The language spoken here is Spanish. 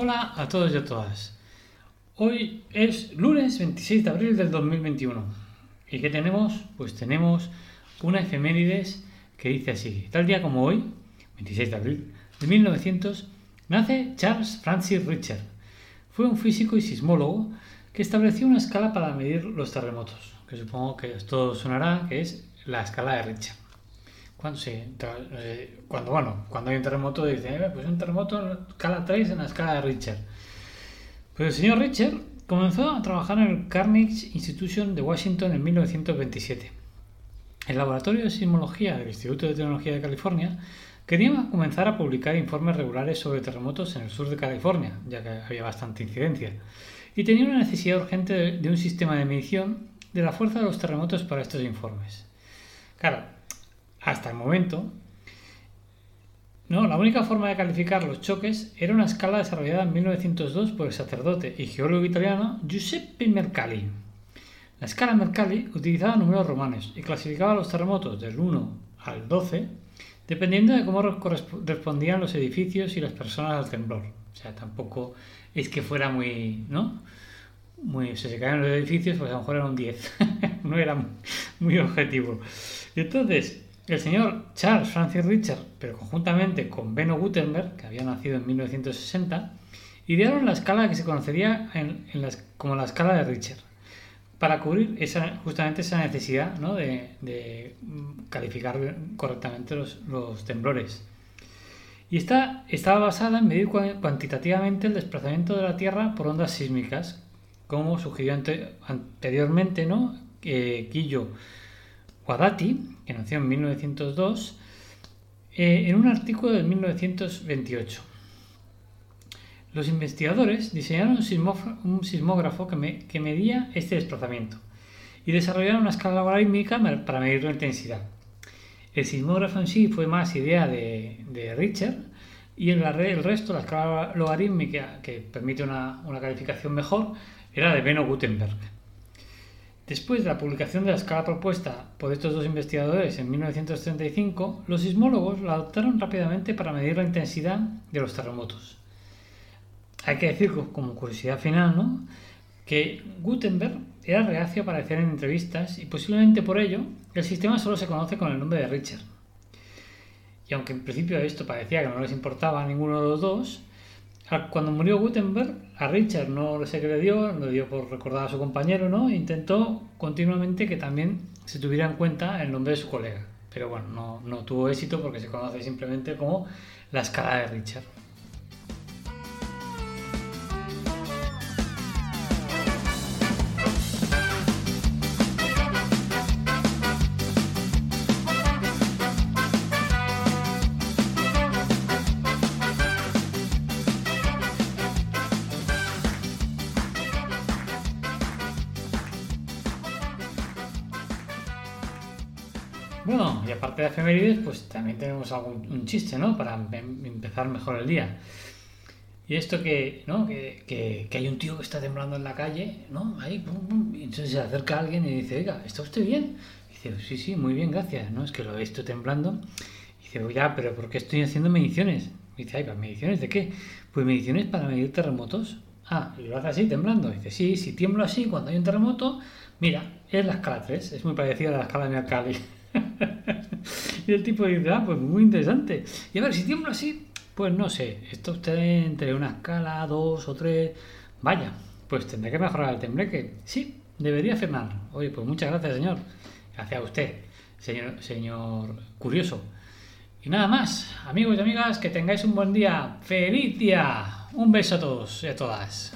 Hola a todos y a todas. Hoy es lunes 26 de abril del 2021. ¿Y qué tenemos? Pues tenemos una efemérides que dice así. Tal día como hoy, 26 de abril de 1900, nace Charles Francis Richter. Fue un físico y sismólogo que estableció una escala para medir los terremotos, que supongo que esto sonará, que es la escala de Richter. Cuando, sí, eh, cuando, bueno, cuando hay un terremoto, dice, eh, pues un terremoto escala 3 en la escala de Richter. Pues el señor Richter comenzó a trabajar en el Carnegie Institution de Washington en 1927. El laboratorio de sismología del Instituto de Tecnología de California quería comenzar a publicar informes regulares sobre terremotos en el sur de California, ya que había bastante incidencia, y tenía una necesidad urgente de un sistema de medición de la fuerza de los terremotos para estos informes. Claro, hasta el momento, no, la única forma de calificar los choques era una escala desarrollada en 1902 por el sacerdote y geólogo italiano Giuseppe Mercalli. La escala Mercalli utilizaba números romanos y clasificaba los terremotos del 1 al 12 dependiendo de cómo respondían los edificios y las personas al temblor. O sea, tampoco es que fuera muy, ¿no? Muy, si se caían los edificios, pues a lo mejor era un 10. no era muy objetivo. Entonces, el señor Charles Francis Richard, pero conjuntamente con Benno Gutenberg, que había nacido en 1960, idearon la escala que se conocería como la escala de Richard, para cubrir esa, justamente esa necesidad de, calificar correctamente los, temblores. Y esta estaba basada en medir cuantitativamente el desplazamiento de la Tierra por ondas sísmicas, como sugirió anteriormente ¿no? Eh, Quillo Guadati, que nació en 1902, eh, en un artículo de 1928. Los investigadores diseñaron un, sismógrafo que, medía este desplazamiento y desarrollaron una escala logarítmica para medir la intensidad. El sismógrafo en sí fue más idea de, de Richard y el, resto, la escala logarítmica que permite una, calificación mejor, era de Benno Gutenberg. Después de la publicación de la escala propuesta por estos dos investigadores en 1935, los sismólogos la adoptaron rápidamente para medir la intensidad de los terremotos. Hay que decir, como curiosidad final, ¿no? que Gutenberg era reacio a aparecer en entrevistas y posiblemente por ello el sistema solo se conoce con el nombre de Richard. Y aunque en principio esto parecía que no les importaba a ninguno de los dos, cuando murió Gutenberg, a Richard no se le dio, lo dio por recordar a su compañero, ¿no? Intentó continuamente que también se tuviera en cuenta el nombre de su colega. Pero bueno, no, no tuvo éxito porque se conoce simplemente como la escala de Richard. Bueno, y aparte de efemérides, pues también tenemos algún, un chiste, ¿no? Para em, empezar mejor el día. Y esto que, ¿no? Que, que, hay un tío que está temblando en la calle, ¿no? Ahí, pum, y entonces se acerca a alguien y dice, oiga, ¿está usted bien? Dice, sí, sí, muy bien, gracias, ¿no? Es que lo he visto temblando. Y dice, oiga, pero ¿por qué estoy haciendo mediciones? Dice, ay, ¿mediciones de qué? Pues mediciones para medir terremotos. Ah, y lo hace así, temblando. Dice, sí, si tiemblo así cuando hay un terremoto, mira, es la escala 3, es muy parecida a la escala de Mercalli. y el tipo dice, ah, pues muy interesante. Y a ver, si tiemblo así, pues no sé, esto usted entre una escala, dos o tres, vaya, pues tendré que mejorar el tembleque. Sí, debería firmar. Oye, pues muchas gracias, señor. Gracias a usted, señor, señor curioso. Y nada más, amigos y amigas, que tengáis un buen día. ¡Feliz día! Un beso a todos y a todas.